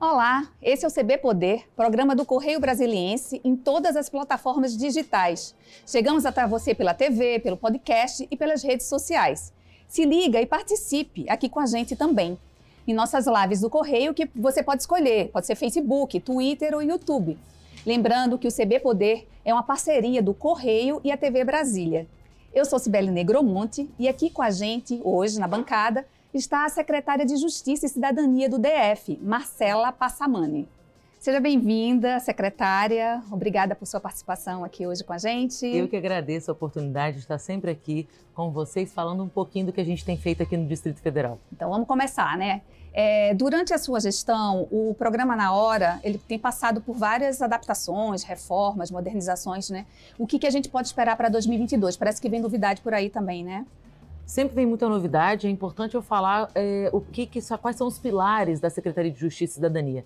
Olá, esse é o CB Poder, programa do Correio Brasiliense em todas as plataformas digitais. Chegamos até você pela TV, pelo podcast e pelas redes sociais. Se liga e participe aqui com a gente também. Em nossas lives do Correio, que você pode escolher, pode ser Facebook, Twitter ou YouTube. Lembrando que o CB Poder é uma parceria do Correio e a TV Brasília. Eu sou Cibele Negromonte e aqui com a gente, hoje, na bancada, está a secretária de Justiça e Cidadania do DF, Marcela Passamani. Seja bem-vinda, secretária. Obrigada por sua participação aqui hoje com a gente. Eu que agradeço a oportunidade de estar sempre aqui com vocês, falando um pouquinho do que a gente tem feito aqui no Distrito Federal. Então vamos começar, né? É, durante a sua gestão, o programa Na Hora ele tem passado por várias adaptações, reformas, modernizações, né? O que, que a gente pode esperar para 2022? Parece que vem novidade por aí também, né? Sempre vem muita novidade, é importante eu falar é, o que, que quais são os pilares da Secretaria de Justiça e Cidadania.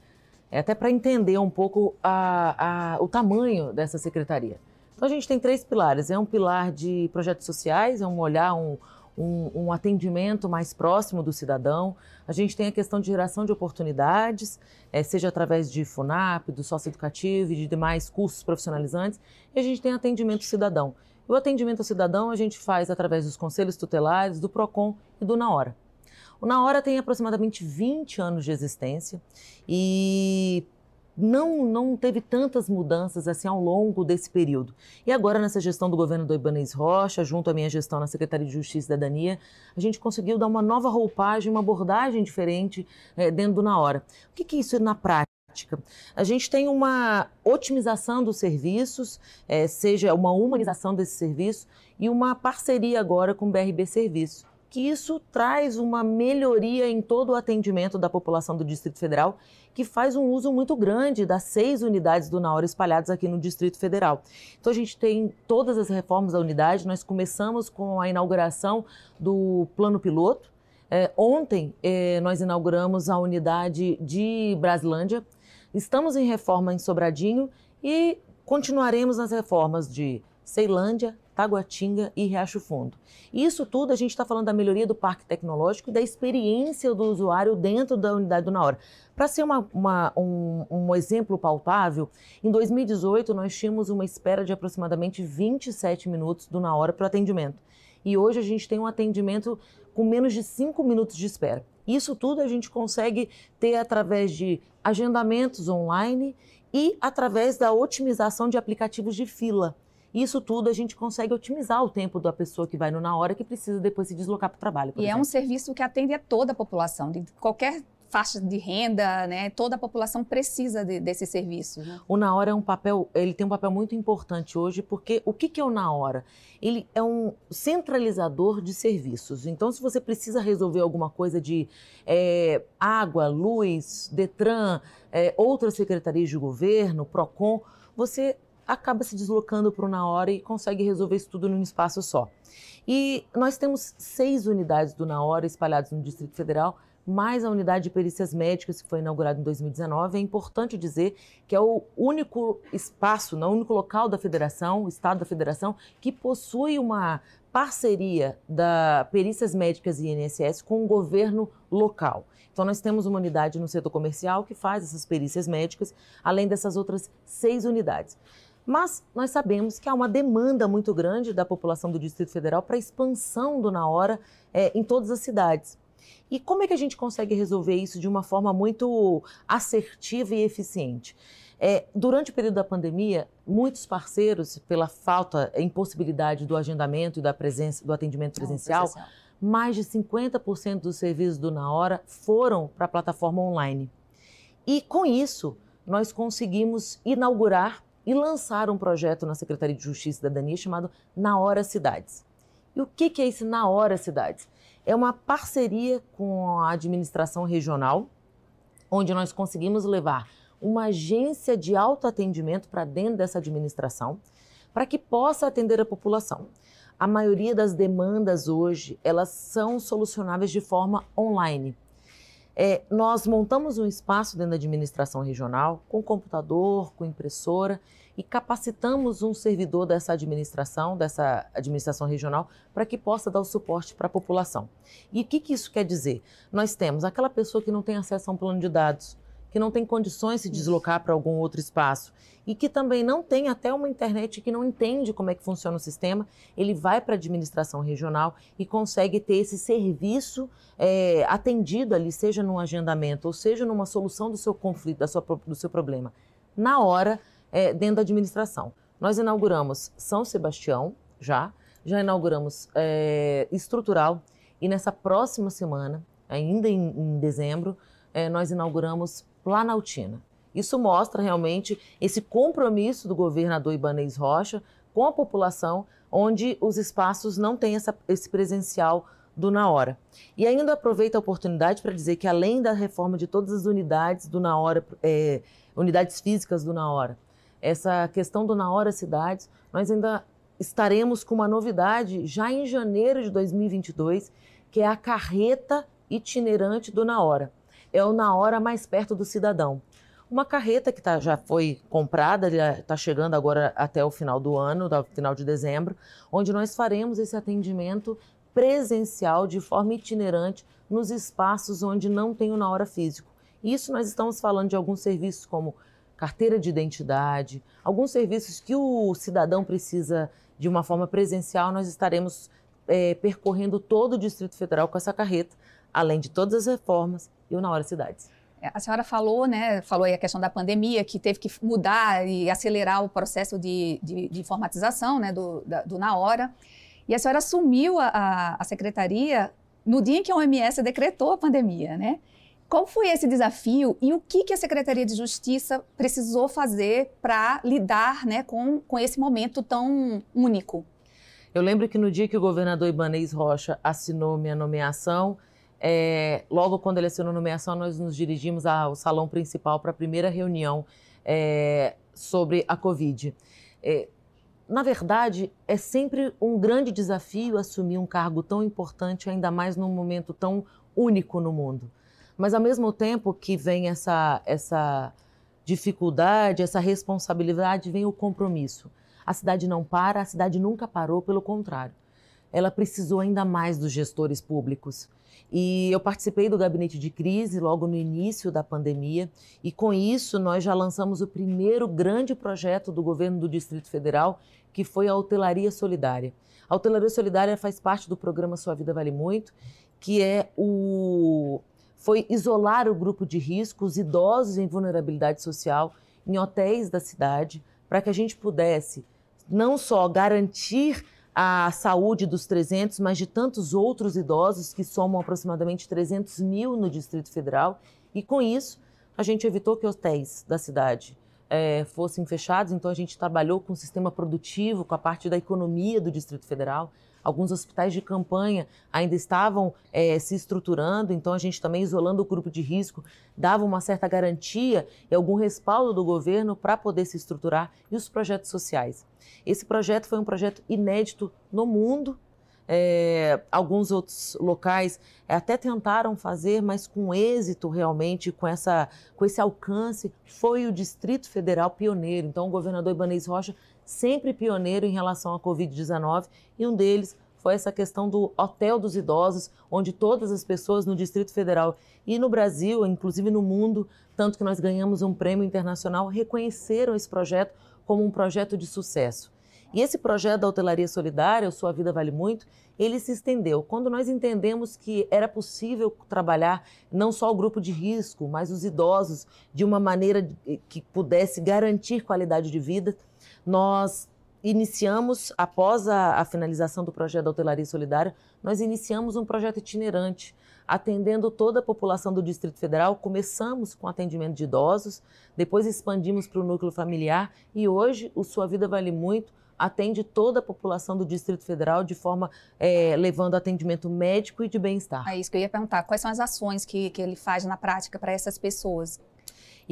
É até para entender um pouco a, a, o tamanho dessa secretaria. Então a gente tem três pilares. É um pilar de projetos sociais, é um olhar, um, um, um, atendimento mais próximo do cidadão. A gente tem a questão de geração de oportunidades, é, seja através de FUNAP, do socioeducativo e de demais cursos profissionalizantes. E a gente tem atendimento cidadão, o atendimento ao cidadão a gente faz através dos conselhos tutelares, do PROCON e do Na Hora. O Na Hora tem aproximadamente 20 anos de existência e não, não teve tantas mudanças assim ao longo desse período. E agora, nessa gestão do governo do Ibanez Rocha, junto à minha gestão na Secretaria de Justiça e Cidadania, a gente conseguiu dar uma nova roupagem, uma abordagem diferente é, dentro do Na Hora. O que, que isso na prática? A gente tem uma otimização dos serviços, é, seja uma humanização desse serviço e uma parceria agora com o BRB Serviço, que isso traz uma melhoria em todo o atendimento da população do Distrito Federal, que faz um uso muito grande das seis unidades do Naora espalhadas aqui no Distrito Federal. Então a gente tem todas as reformas da unidade, nós começamos com a inauguração do plano piloto, é, ontem é, nós inauguramos a unidade de Braslândia, Estamos em reforma em Sobradinho e continuaremos nas reformas de Ceilândia, Taguatinga e Riacho Fundo. Isso tudo a gente está falando da melhoria do parque tecnológico e da experiência do usuário dentro da unidade do Na Para ser uma, uma, um, um, exemplo palpável, em 2018 nós tínhamos uma espera de aproximadamente 27 minutos do Na Hora para o atendimento. E hoje a gente tem um atendimento com menos de 5 minutos de espera. Isso tudo a gente consegue ter através de agendamentos online e através da otimização de aplicativos de fila. Isso tudo a gente consegue otimizar o tempo da pessoa que vai no na hora que precisa depois se deslocar para o trabalho. e exemplo. é um serviço que atende a toda a população, de qualquer faixa de renda, né? Toda a população precisa de, desse serviço. Né? O Na Hora é um papel, ele tem um papel muito importante hoje, porque o que, que é o Na Hora? Ele é um centralizador de serviços. Então, se você precisa resolver alguma coisa de é, água, luz, Detran, é, outras secretarias de governo, PROCON, você acaba se deslocando para o Na Hora e consegue resolver isso tudo num espaço só. E nós temos seis unidades do Na Hora espalhadas no Distrito Federal, mais a unidade de perícias médicas que foi inaugurada em 2019. É importante dizer que é o único espaço, não, o único local da federação, o estado da federação, que possui uma parceria da perícias médicas e INSS com o governo local. Então, nós temos uma unidade no setor comercial que faz essas perícias médicas, além dessas outras seis unidades. Mas nós sabemos que há uma demanda muito grande da população do Distrito Federal para expansão do Na Hora é, em todas as cidades. E como é que a gente consegue resolver isso de uma forma muito assertiva e eficiente? É, durante o período da pandemia, muitos parceiros, pela falta, impossibilidade do agendamento e da presença, do atendimento presencial, presencial. mais de 50% dos serviços do Na Hora foram para a plataforma online. E com isso, nós conseguimos inaugurar e lançar um projeto na Secretaria de Justiça e Cidadania chamado Na Hora Cidades. E o que é esse Na Hora Cidades? É uma parceria com a administração regional, onde nós conseguimos levar uma agência de autoatendimento para dentro dessa administração, para que possa atender a população. A maioria das demandas hoje, elas são solucionáveis de forma online. É, nós montamos um espaço dentro da administração regional, com computador, com impressora, e capacitamos um servidor dessa administração, dessa administração regional, para que possa dar o suporte para a população. E o que, que isso quer dizer? Nós temos aquela pessoa que não tem acesso a um plano de dados, que não tem condições de se deslocar para algum outro espaço e que também não tem até uma internet que não entende como é que funciona o sistema, ele vai para a administração regional e consegue ter esse serviço é, atendido ali, seja num agendamento ou seja numa solução do seu conflito, da sua, do seu problema, na hora, é, dentro da administração. Nós inauguramos São Sebastião já, já inauguramos é, Estrutural e nessa próxima semana, ainda em, em dezembro, nós inauguramos Planaltina. Isso mostra realmente esse compromisso do governador Ibanez Rocha com a população, onde os espaços não têm essa, esse presencial do Na Hora. E ainda aproveito a oportunidade para dizer que, além da reforma de todas as unidades do Na Hora, é, unidades físicas do Na Hora, essa questão do Na Hora Cidades, nós ainda estaremos com uma novidade já em janeiro de 2022, que é a carreta itinerante do Na Hora. É o Na Hora mais perto do cidadão uma carreta que tá, já foi comprada, está chegando agora até o final do ano, no final de dezembro, onde nós faremos esse atendimento presencial de forma itinerante nos espaços onde não tem o na hora físico. Isso nós estamos falando de alguns serviços como carteira de identidade, alguns serviços que o cidadão precisa de uma forma presencial, nós estaremos é, percorrendo todo o Distrito Federal com essa carreta, além de todas as reformas e o Na Hora Cidades. A senhora falou, né, falou aí a questão da pandemia, que teve que mudar e acelerar o processo de, de, de informatização né, do, da, do Na Hora. E a senhora assumiu a, a, secretaria no dia em que a OMS decretou a pandemia, né? Qual foi esse desafio e o que, que a Secretaria de Justiça precisou fazer para lidar né, com, com esse momento tão único? Eu lembro que no dia que o governador Ibanez Rocha assinou minha nomeação, é, logo quando ele assinou a nomeação, nós nos dirigimos ao salão principal para a primeira reunião é, sobre a Covid. É, na verdade, é sempre um grande desafio assumir um cargo tão importante, ainda mais num momento tão único no mundo. Mas, ao mesmo tempo que vem essa, essa dificuldade, essa responsabilidade, vem o compromisso. A cidade não para, a cidade nunca parou, pelo contrário. Ela precisou ainda mais dos gestores públicos. E eu participei do gabinete de crise logo no início da pandemia, e com isso nós já lançamos o primeiro grande projeto do governo do Distrito Federal, que foi a hotelaria solidária. A hotelaria solidária faz parte do programa Sua Vida Vale Muito, que é o foi isolar o grupo de risco, os idosos em vulnerabilidade social, em hotéis da cidade, para que a gente pudesse não só garantir a saúde dos 300, mas de tantos outros idosos que somam aproximadamente 300 mil no Distrito Federal. E com isso, a gente evitou que hotéis da cidade é, fossem fechados, então a gente trabalhou com o sistema produtivo, com a parte da economia do Distrito Federal. Alguns hospitais de campanha ainda estavam é, se estruturando, então a gente também, isolando o grupo de risco, dava uma certa garantia e algum respaldo do governo para poder se estruturar. E os projetos sociais. Esse projeto foi um projeto inédito no mundo. É, alguns outros locais até tentaram fazer, mas com êxito realmente, com, essa, com esse alcance, foi o Distrito Federal pioneiro. Então, o governador Ibanez Rocha sempre pioneiro em relação à Covid-19 e um deles foi essa questão do Hotel dos Idosos, onde todas as pessoas no Distrito Federal e no Brasil, inclusive no mundo, tanto que nós ganhamos um prêmio internacional, reconheceram esse projeto como um projeto de sucesso. E esse projeto da hotelaria solidária, o Sua Vida Vale Muito, ele se estendeu. Quando nós entendemos que era possível trabalhar não só o grupo de risco, mas os idosos de uma maneira que pudesse garantir qualidade de vida, nós iniciamos, após a, a, finalização do projeto da hotelaria solidária, nós iniciamos um projeto itinerante, atendendo toda a população do Distrito Federal. Começamos com atendimento de idosos, depois expandimos para o núcleo familiar e hoje o Sua Vida Vale Muito atende toda a população do Distrito Federal de forma é, levando atendimento médico e de bem-estar. É isso que eu ia perguntar. Quais são as ações que, que ele faz na prática para essas pessoas?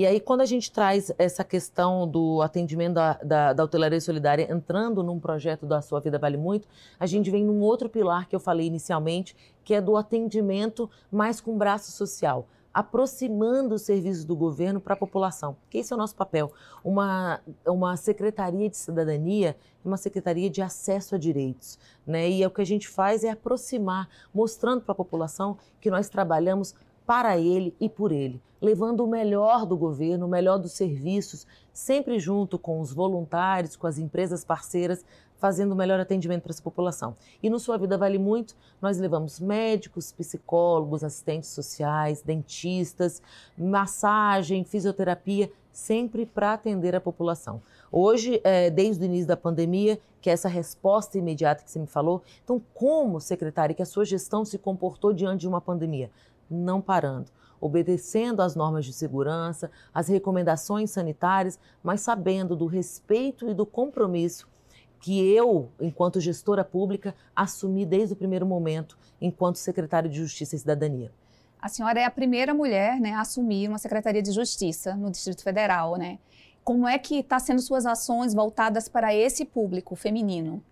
E aí, quando a gente traz essa questão do atendimento da, da, da, hotelaria solidária entrando num projeto da Sua Vida Vale Muito, a gente vem num outro pilar que eu falei inicialmente, que é do atendimento mais com braço social aproximando os serviços do governo para a população. Que esse é o nosso papel. Uma, uma secretaria de cidadania, uma secretaria de acesso a direitos. Né? E é o que a gente faz é aproximar, mostrando para a população que nós trabalhamos para ele e por ele, levando o melhor do governo, o melhor dos serviços, sempre junto com os voluntários, com as empresas parceiras, fazendo o melhor atendimento para essa população. E no Sua Vida Vale Muito, nós levamos médicos, psicólogos, assistentes sociais, dentistas, massagem, fisioterapia, sempre para atender a população. Hoje, é, desde o início da pandemia, que é essa resposta imediata que você me falou, então como, secretária, que a sua gestão se comportou diante de uma pandemia? Não parando obedecendo às normas de segurança, às recomendações sanitárias, mas sabendo do respeito e do compromisso que eu, enquanto gestora pública, assumi desde o primeiro momento, enquanto secretária de Justiça e Cidadania. A senhora é a primeira mulher né, a assumir uma Secretaria de Justiça no Distrito Federal, né? Como é que está sendo suas ações voltadas para esse público feminino?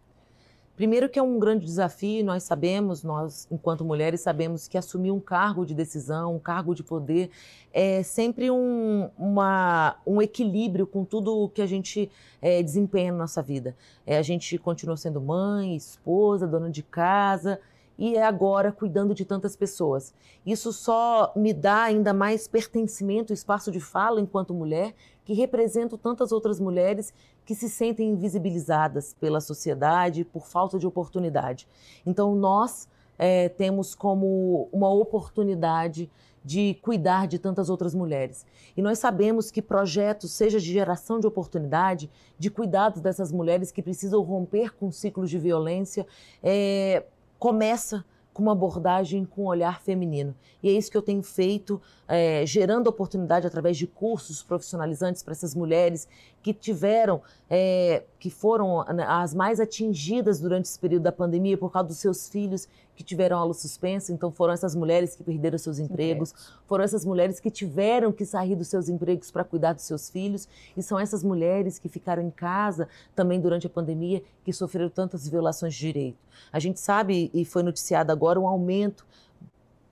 Primeiro que é um grande desafio, nós sabemos, nós enquanto mulheres sabemos que assumir um cargo de decisão, um cargo de poder, é sempre um, uma, um equilíbrio com tudo que a gente é, desempenha na nossa vida. É, a gente continua sendo mãe, esposa, dona de casa, e é agora cuidando de tantas pessoas. Isso só me dá ainda mais pertencimento, espaço de fala enquanto mulher, que represento tantas outras mulheres que se sentem invisibilizadas pela sociedade por falta de oportunidade. Então, nós é, temos como uma oportunidade de cuidar de tantas outras mulheres. E nós sabemos que projetos, seja de geração de oportunidade, de cuidados dessas mulheres que precisam romper com ciclos de violência, é, começa com uma abordagem com um olhar feminino. E é isso que eu tenho feito, é, gerando oportunidade através de cursos profissionalizantes para essas mulheres que tiveram, é, que foram né, as mais atingidas durante esse período da pandemia por causa dos seus filhos que tiveram aula suspensa. Então foram essas mulheres que perderam seus empregos, foram essas mulheres que tiveram que sair dos seus empregos para cuidar dos seus filhos, e são essas mulheres que ficaram em casa também durante a pandemia que sofreram tantas violações de direito. A gente sabe e foi noticiado agora um aumento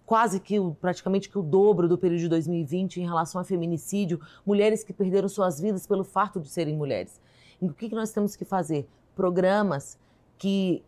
quase que praticamente que o dobro do período de 2020 em relação a feminicídio, mulheres que perderam suas vidas pelo fato de serem mulheres. E o que nós temos que fazer? Programas que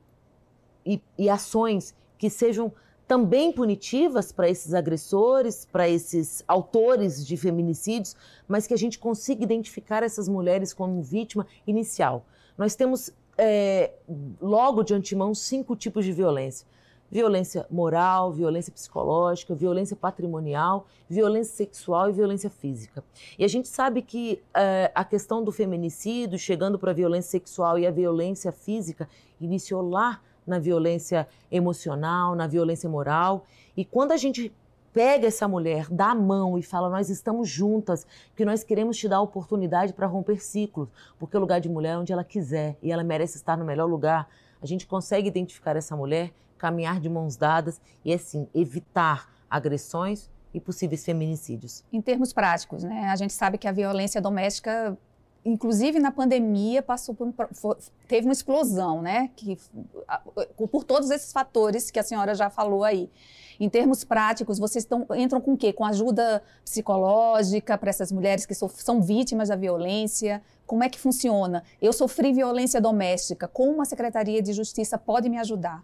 e, e ações que sejam também punitivas para esses agressores, para esses autores de feminicídios, mas que a gente consiga identificar essas mulheres como vítima inicial. Nós temos é, logo de antemão cinco tipos de violência violência moral, violência psicológica, violência patrimonial, violência sexual e violência física. E a gente sabe que uh, a questão do feminicídio, chegando para a violência sexual e a violência física, iniciou lá na violência emocional, na violência moral. E quando a gente pega essa mulher, dá a mão e fala: Nós estamos juntas, que nós queremos te dar a oportunidade para romper ciclos, porque o lugar de mulher é onde ela quiser e ela merece estar no melhor lugar. A gente consegue identificar essa mulher caminhar de mãos dadas e, assim, evitar agressões e possíveis feminicídios. Em termos práticos, né? A gente sabe que a violência doméstica, inclusive na pandemia, passou por, teve uma explosão, né? Que, por todos esses fatores que a senhora já falou aí. Em termos práticos, vocês estão, entram com o quê? Com ajuda psicológica para essas mulheres que são vítimas da violência? Como é que funciona? Eu sofri violência doméstica. Como a Secretaria de Justiça pode me ajudar?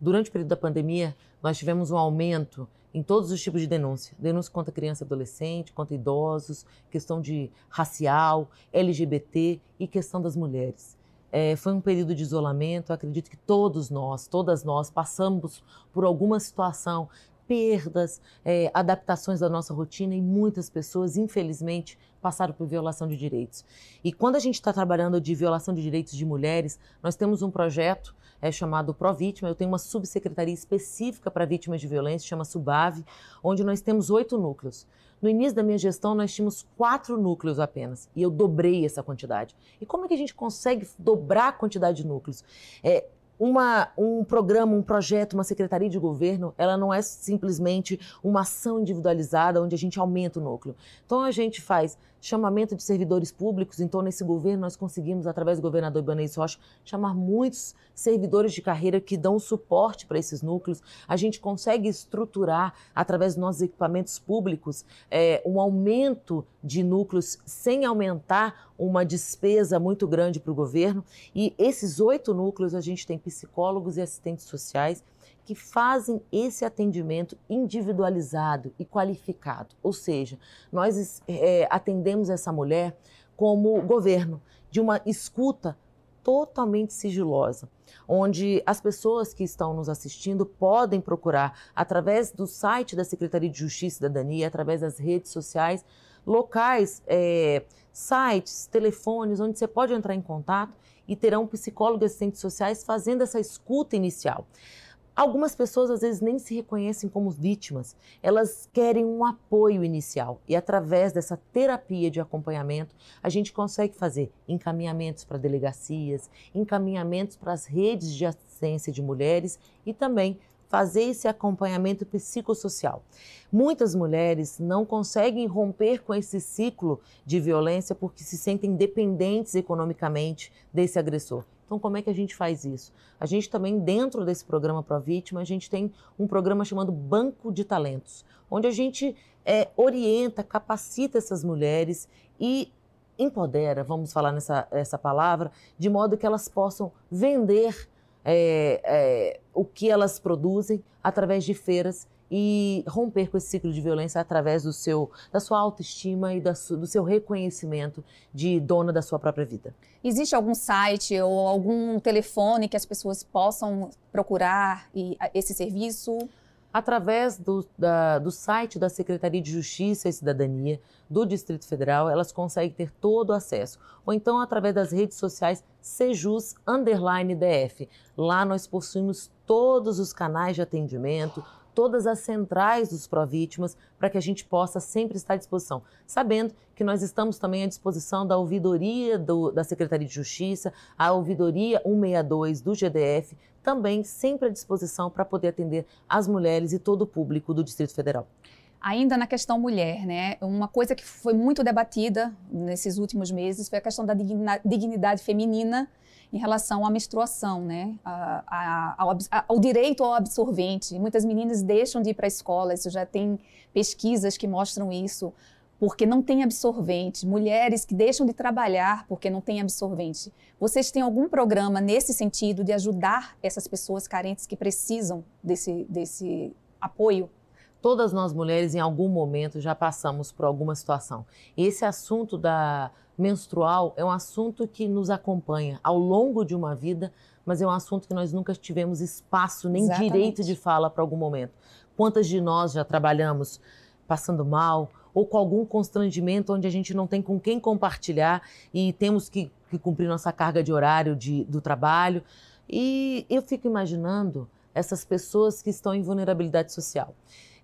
Durante o período da pandemia, nós tivemos um aumento em todos os tipos de denúncia. Denúncia contra criança e adolescente, contra idosos, questão de racial, LGBT e questão das mulheres. É, foi um período de isolamento. acredito que todos nós, todas nós, passamos por alguma situação, perdas, é, adaptações da nossa rotina e muitas pessoas, infelizmente, passaram por violação de direitos. E quando a gente está trabalhando de violação de direitos de mulheres, nós temos um projeto é chamado Provítima. Eu tenho uma subsecretaria específica para vítimas de violência, chama Subave, onde nós temos oito núcleos. No início da minha gestão, nós tínhamos quatro núcleos apenas, e eu dobrei essa quantidade. E como é que a gente consegue dobrar a quantidade de núcleos? É, uma, um programa, um projeto, uma secretaria de governo, ela não é simplesmente uma ação individualizada onde a gente aumenta o núcleo. Então a gente faz chamamento de servidores públicos, então nesse governo nós conseguimos, através do governador Ibanez Rocha, chamar muitos servidores de carreira que dão suporte para esses núcleos. A gente consegue estruturar, através dos nossos equipamentos públicos, é, um aumento de núcleos sem aumentar uma despesa muito grande para o governo. E esses oito núcleos a gente tem psicólogos e assistentes sociais que fazem esse atendimento individualizado e qualificado. Ou seja, nós é, atendemos essa mulher como governo, de uma escuta totalmente sigilosa, onde as pessoas que estão nos assistindo podem procurar através do site da Secretaria de Justiça e Cidadania, através das redes sociais, locais, é, sites, telefones, onde você pode entrar em contato e terão psicólogos e assistentes sociais fazendo essa escuta inicial. Algumas pessoas às vezes nem se reconhecem como vítimas, elas querem um apoio inicial e através dessa terapia de acompanhamento a gente consegue fazer encaminhamentos para delegacias, encaminhamentos para as redes de assistência de mulheres e também fazer esse acompanhamento psicossocial. Muitas mulheres não conseguem romper com esse ciclo de violência porque se sentem dependentes economicamente desse agressor. Então, como é que a gente faz isso? A gente também, dentro desse programa Pro Vítima, a gente tem um programa chamado Banco de Talentos, onde a gente é, orienta, capacita essas mulheres e empodera, vamos falar nessa essa palavra, de modo que elas possam vender é, é, o que elas produzem através de feiras e romper com esse ciclo de violência através do seu, da sua autoestima e su, do seu reconhecimento de dona da sua própria vida. Existe algum site ou algum telefone que as pessoas possam procurar e, esse serviço? Através do, da, do site da Secretaria de Justiça e Cidadania do Distrito Federal, elas conseguem ter todo o acesso. Ou então através das redes sociais Sejus Underline DF. Lá nós possuímos todos os canais de atendimento, todas as centrais dos pró-vítimas para que a gente possa sempre estar à disposição. Sabendo que nós estamos também à disposição da ouvidoria do, da Secretaria de Justiça, a ouvidoria 162 do GDF, também sempre à disposição para poder atender as mulheres e todo o público do Distrito Federal. Ainda na questão mulher, né? Uma coisa que foi muito debatida nesses últimos meses foi a questão da dignidade feminina em relação à menstruação, né? A, a, ao, ao, direito ao absorvente. Muitas meninas deixam de ir para a escola, isso já tem pesquisas que mostram isso, porque não tem absorvente. Mulheres que deixam de trabalhar porque não tem absorvente. Vocês têm algum programa nesse sentido de ajudar essas pessoas carentes que precisam desse, desse apoio? Todas nós mulheres, em algum momento, já passamos por alguma situação. Esse assunto da menstrual é um assunto que nos acompanha ao longo de uma vida, mas é um assunto que nós nunca tivemos espaço nem Exatamente. direito de fala para algum momento. Quantas de nós já trabalhamos passando mal ou com algum constrangimento onde a gente não tem com quem compartilhar e temos que, que cumprir nossa carga de horário de, do trabalho? E eu fico imaginando essas pessoas que estão em vulnerabilidade social.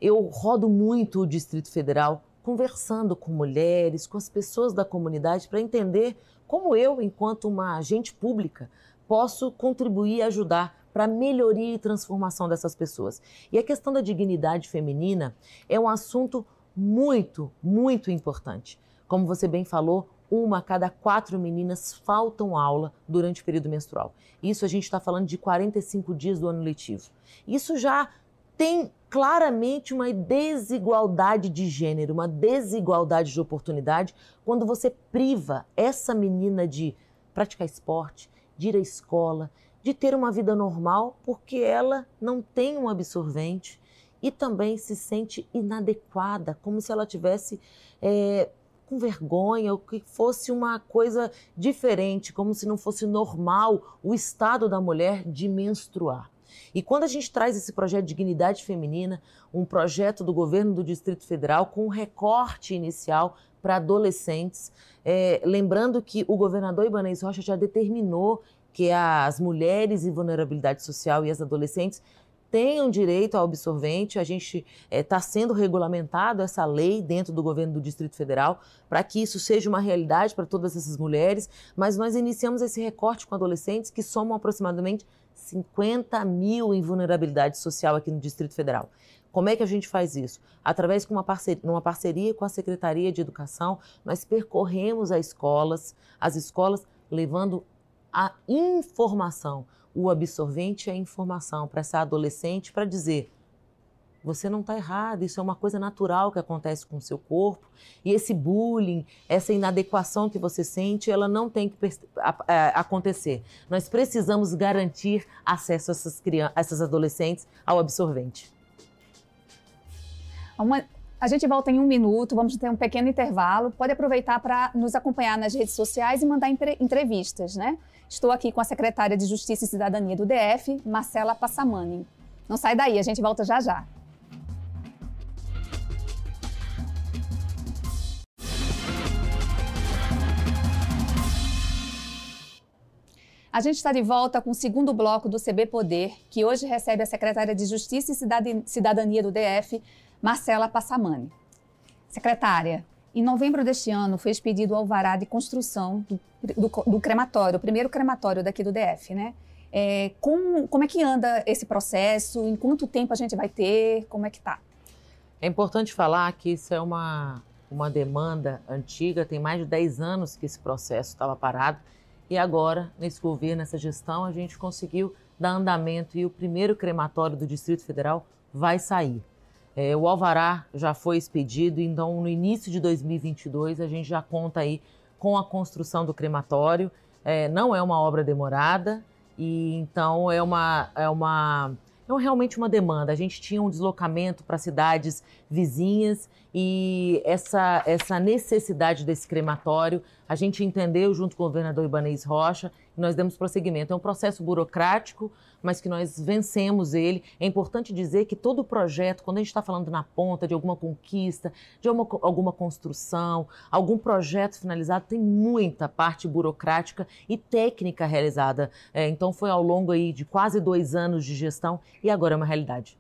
Eu rodo muito o Distrito Federal conversando com mulheres, com as pessoas da comunidade, para entender como eu, enquanto uma agente pública, posso contribuir e ajudar para a melhoria e transformação dessas pessoas. E a questão da dignidade feminina é um assunto muito, muito importante. Como você bem falou, uma a cada quatro meninas faltam aula durante o período menstrual. Isso a gente está falando de 45 dias do ano letivo. Isso já tem claramente uma desigualdade de gênero, uma desigualdade de oportunidade quando você priva essa menina de praticar esporte, de ir à escola, de ter uma vida normal, porque ela não tem um absorvente e também se sente inadequada, como se ela tivesse é, com vergonha ou que fosse uma coisa diferente, como se não fosse normal o estado da mulher de menstruar. E quando a gente traz esse projeto de dignidade feminina, um projeto do governo do Distrito Federal com um recorte inicial para adolescentes, é, lembrando que o governador Ibanez Rocha já determinou que as mulheres em vulnerabilidade social e as adolescentes tenham direito ao absorvente. A gente está é, sendo regulamentado essa lei dentro do governo do Distrito Federal para que isso seja uma realidade para todas essas mulheres. Mas nós iniciamos esse recorte com adolescentes que somam aproximadamente 50 mil em vulnerabilidade social aqui no Distrito Federal. Como é que a gente faz isso? Através de uma parceria, parceria com a Secretaria de Educação, nós percorremos as escolas, as escolas levando a informação, o absorvente é informação para essa adolescente para dizer você não está errado, isso é uma coisa natural que acontece com o seu corpo. E esse bullying, essa inadequação que você sente, ela não tem que acontecer. Nós precisamos garantir acesso a essas, crianças, a essas adolescentes ao absorvente. Uma, a gente volta em um minuto, vamos ter um pequeno intervalo. Pode aproveitar para nos acompanhar nas redes sociais e mandar entrevistas, né? Estou aqui com a secretária de Justiça e Cidadania do DF, Marcela Passamani. Não sai daí, a gente volta já já. A gente está de volta com o segundo bloco do CB Poder, que hoje recebe a secretária de Justiça e Cidadania do DF, Marcela Passamani. Secretária, em novembro deste ano foi expedido o alvará de construção do, do, do crematório, o primeiro crematório daqui do DF, né? É, como, é que anda esse processo? Em quanto tempo a gente vai ter? Como é que está? É importante falar que isso é uma, uma demanda antiga, tem mais de 10 anos que esse processo estava parado e agora, nesse governo, nessa gestão, a gente conseguiu dar andamento e o primeiro crematório do Distrito Federal vai sair. É, o alvará já foi expedido, então no início de 2022 a gente já conta aí com a construção do crematório. É, não é uma obra demorada e então é uma, é uma é realmente uma demanda. A gente tinha um deslocamento para cidades vizinhas e essa, essa necessidade desse crematório a gente entendeu junto com o governador Ibanez Rocha nós demos prosseguimento. É um processo burocrático, mas que nós vencemos ele. É importante dizer que todo projeto, quando a gente está falando na ponta de alguma conquista, de uma, alguma construção, algum projeto finalizado, tem muita parte burocrática e técnica realizada. É, então foi ao longo aí de quase dois anos de gestão e agora é uma realidade.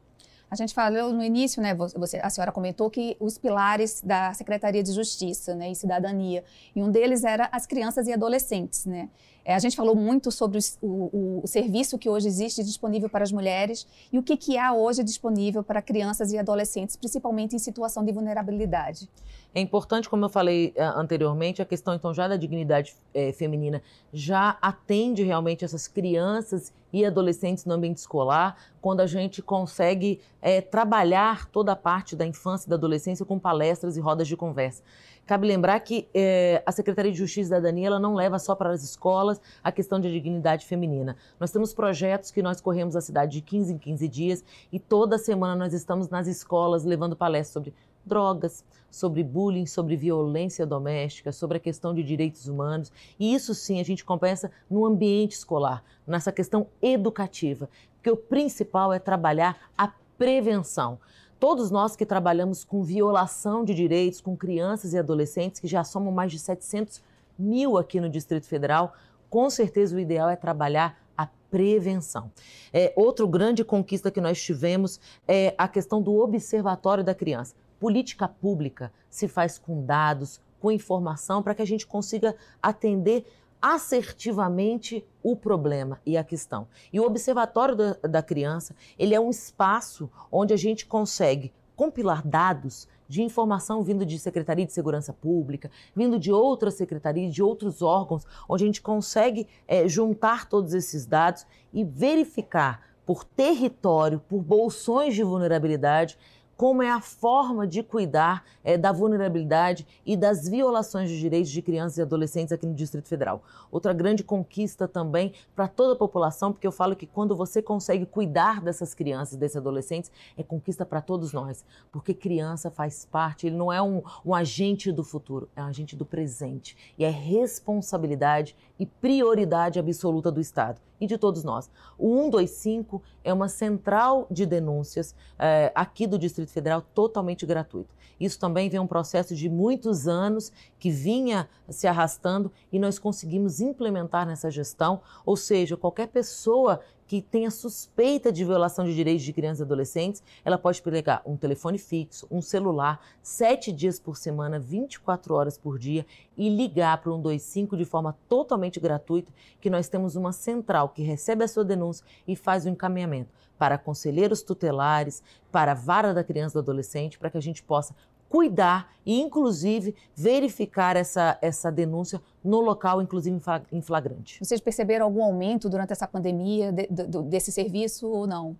A gente falou no início, né, você, a senhora comentou que os pilares da Secretaria de Justiça né, e Cidadania, e um deles era as crianças e adolescentes. Né? É, a gente falou muito sobre o, o, serviço que hoje existe disponível para as mulheres e o que, que há hoje disponível para crianças e adolescentes, principalmente em situação de vulnerabilidade. É importante, como eu falei uh, anteriormente, a questão então já da dignidade é, feminina já atende realmente essas crianças e adolescentes no ambiente escolar, quando a gente consegue é, trabalhar toda a parte da infância e da adolescência com palestras e rodas de conversa. Cabe lembrar que é, a Secretaria de Justiça e Cidadania ela não leva só para as escolas a questão de dignidade feminina. Nós temos projetos que nós corremos a cidade de 15 em 15 dias e toda semana nós estamos nas escolas levando palestras sobre drogas, sobre bullying, sobre violência doméstica, sobre a questão de direitos humanos. E isso sim a gente compensa no ambiente escolar, nessa questão educativa, porque o principal é trabalhar a prevenção. Todos nós que trabalhamos com violação de direitos, com crianças e adolescentes, que já somam mais de 700 mil aqui no Distrito Federal, com certeza o ideal é trabalhar a prevenção. É, outro grande conquista que nós tivemos é a questão do Observatório da Criança. Política pública se faz com dados, com informação, para que a gente consiga atender assertivamente o problema e a questão. E o Observatório da, da Criança, ele é um espaço onde a gente consegue compilar dados de informação vindo de Secretaria de Segurança Pública, vindo de outras secretarias, de outros órgãos, onde a gente consegue é, juntar todos esses dados e verificar por território, por bolsões de vulnerabilidade, como é a forma de cuidar é, da vulnerabilidade e das violações de direitos de crianças e adolescentes aqui no Distrito Federal. Outra grande conquista também para toda a população, porque eu falo que quando você consegue cuidar dessas crianças e desses adolescentes, é conquista para todos nós, porque criança faz parte, ele não é um, um agente do futuro, é um agente do presente e é responsabilidade e prioridade absoluta do Estado e de todos nós. O 125 é uma central de denúncias é, aqui do Distrito Federal totalmente gratuito. Isso também vem um processo de muitos anos que vinha se arrastando e nós conseguimos implementar nessa gestão, ou seja, qualquer pessoa que tenha suspeita de violação de direitos de crianças e adolescentes, ela pode pegar um telefone fixo, um celular, sete dias por semana, 24 horas por dia e ligar para o 125 de forma totalmente gratuita, que nós temos uma central que recebe a sua denúncia e faz o encaminhamento para conselheiros tutelares, para a vara da criança e do adolescente, para que a gente possa cuidar e, inclusive, verificar essa, essa denúncia no local, inclusive em flagrante. Vocês perceberam algum aumento durante essa pandemia de, de, desse serviço ou não?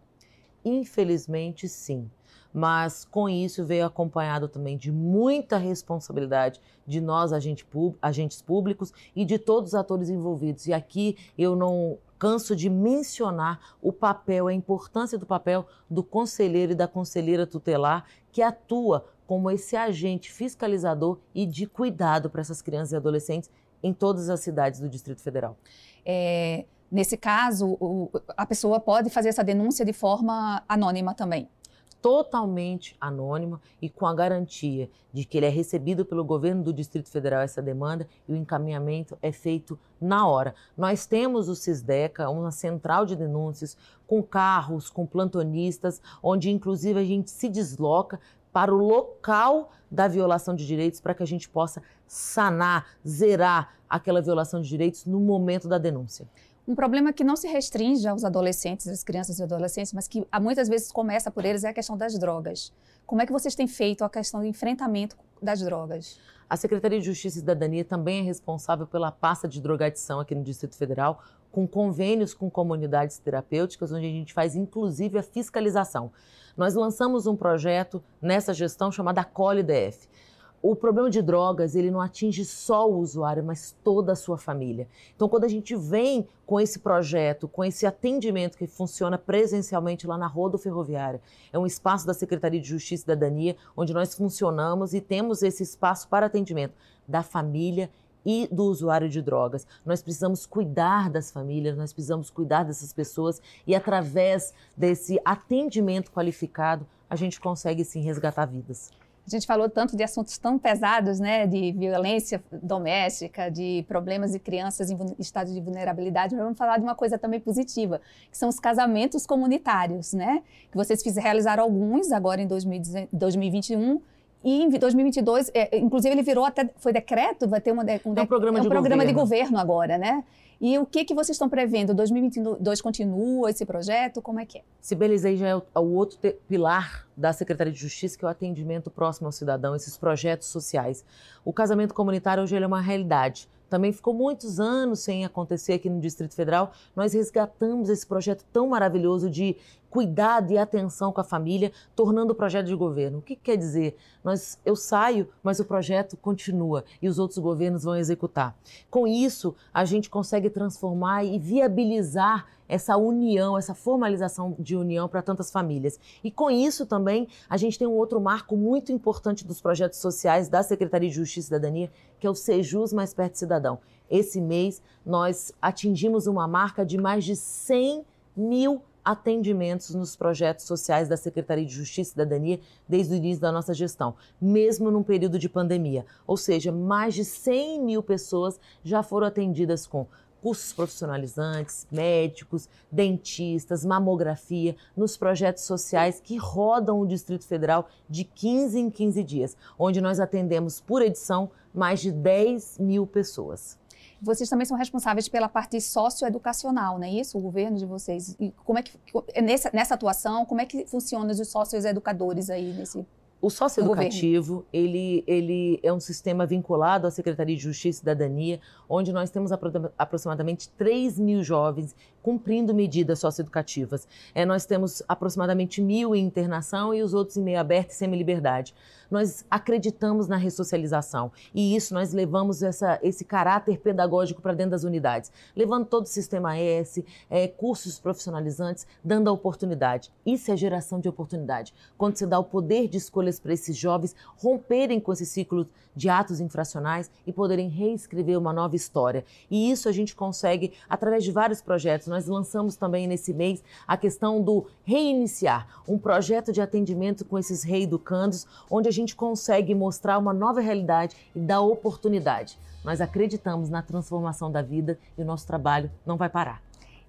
Infelizmente, sim. mas com isso veio acompanhado também de muita responsabilidade de nós, agentes públicos, e de todos os atores envolvidos. E aqui eu não canso de mencionar o papel, a importância do papel do conselheiro e da conselheira tutelar que atua como esse agente fiscalizador e de cuidado para essas crianças e adolescentes em todas as cidades do Distrito Federal. É, nesse caso, o, a pessoa pode fazer essa denúncia de forma anônima também totalmente anônima e com a garantia de que ele é recebido pelo governo do Distrito Federal essa demanda e o encaminhamento é feito na hora. Nós temos o CISDECA, uma central de denúncias com carros, com plantonistas, onde inclusive a gente se desloca para o local da violação de direitos para que a gente possa sanar, zerar aquela violação de direitos no momento da denúncia. Um problema que não se restringe aos adolescentes, às crianças e adolescentes, mas que muitas vezes começa por eles é a questão das drogas. Como é que vocês têm feito a questão do enfrentamento das drogas? A Secretaria de Justiça e Cidadania também é responsável pela pasta de drogadição aqui no Distrito Federal, com convênios com comunidades terapêuticas, onde a gente faz inclusive a fiscalização. Nós lançamos um projeto nessa gestão chamado Acolhe DF o problema de drogas, ele não atinge só o usuário, mas toda a sua família. Então, quando a gente vem com esse projeto, com esse atendimento que funciona presencialmente lá na Rodo Ferroviária, é um espaço da Secretaria de Justiça e Cidadania, onde nós funcionamos e temos esse espaço para atendimento da família e do usuário de drogas. Nós precisamos cuidar das famílias, nós precisamos cuidar dessas pessoas e através desse atendimento qualificado, a gente consegue sim resgatar vidas. A gente falou tanto de assuntos tão pesados, né, de violência doméstica, de problemas de crianças em estado de vulnerabilidade, mas vamos falar de uma coisa também positiva, que são os casamentos comunitários, né, que vocês fizeram, realizaram alguns agora em 2021 e em 2022, é, inclusive ele virou até, foi decreto, vai ter uma, um, um, programa, é um de, programa governo. de governo agora, né? E o que, que vocês estão prevendo? 2022 continua esse projeto? Como é que é? Sibelizei já é o, é o outro pilar da Secretaria de Justiça, que é o atendimento próximo ao cidadão, esses projetos sociais. O casamento comunitário hoje é uma realidade também ficou muitos anos sem acontecer aqui no Distrito Federal. Nós resgatamos esse projeto tão maravilhoso de cuidado e atenção com a família, tornando o projeto de governo. O que quer dizer? Nós, eu saio, mas o projeto continua e os outros governos vão executar. Com isso, a gente consegue transformar e viabilizar essa união, essa formalização de união para tantas famílias. E com isso também a gente tem um outro marco muito importante dos projetos sociais da Secretaria de Justiça e Cidadania, que é o Sejus Mais Perto do Cidadão. Esse mês nós atingimos uma marca de mais de 100 mil atendimentos nos projetos sociais da Secretaria de Justiça e Cidadania desde o início da nossa gestão, mesmo num período de pandemia. Ou seja, mais de 100 mil pessoas já foram atendidas com cursos profissionalizantes, médicos, dentistas, mamografia, nos projetos sociais que rodam o Distrito Federal de 15 em 15 dias, onde nós atendemos por edição mais de 10 mil pessoas. Vocês também são responsáveis pela parte socioeducacional, não é isso? O governo de vocês. E como é que, nessa, nessa atuação, como é que funcionam os sócios educadores aí nesse o socioeducativo, ele, ele é um sistema vinculado à Secretaria de Justiça e Cidadania, onde nós temos aproximadamente 3 mil jovens cumprindo medidas socioeducativas. É, nós temos aproximadamente mil em internação e os outros em meio aberto e semi-liberdade. Nós acreditamos na ressocialização e isso nós levamos essa, esse caráter pedagógico para dentro das unidades, levando todo o sistema S, é, cursos profissionalizantes, dando a oportunidade. Isso é geração de oportunidade. Quando você dá o poder de escolhas para esses jovens romperem com esse ciclo de atos infracionais e poderem reescrever uma nova história. E isso a gente consegue através de vários projetos nós lançamos também nesse mês a questão do reiniciar, um projeto de atendimento com esses reeducandos, onde a gente consegue mostrar uma nova realidade e dar oportunidade. Nós acreditamos na transformação da vida e o nosso trabalho não vai parar.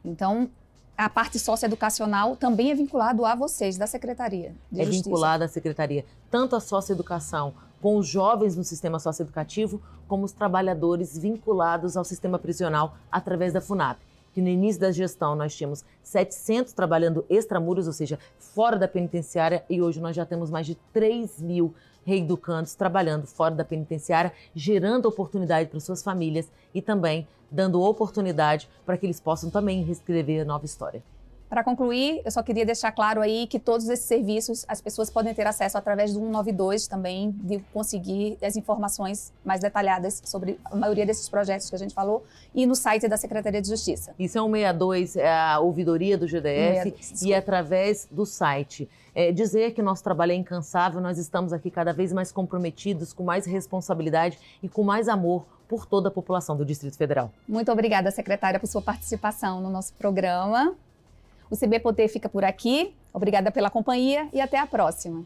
Então, a parte socioeducacional também é vinculado a vocês, da Secretaria de É Justiça. vinculada à Secretaria, tanto a socioeducação com os jovens no sistema socioeducativo, como os trabalhadores vinculados ao sistema prisional através da FUNAP que no início da gestão nós tínhamos 700 trabalhando extramuros, ou seja, fora da penitenciária, e hoje nós já temos mais de 3 mil reeducandos trabalhando fora da penitenciária, gerando oportunidade para suas famílias e também dando oportunidade para que eles possam também reescrever a nova história. Para concluir, eu só queria deixar claro aí que todos esses serviços as pessoas podem ter acesso através do 192 também, de conseguir as informações mais detalhadas sobre a maioria desses projetos que a gente falou e no site da Secretaria de Justiça. Isso é 162, é a ouvidoria do GDF 162, e através do site. É, dizer que nosso trabalho é incansável, nós estamos aqui cada vez mais comprometidos, com mais responsabilidade e com mais amor por toda a população do Distrito Federal. Muito obrigada, secretária, por sua participação no nosso programa. O CB Poder fica por aqui. Obrigada pela companhia e até a próxima.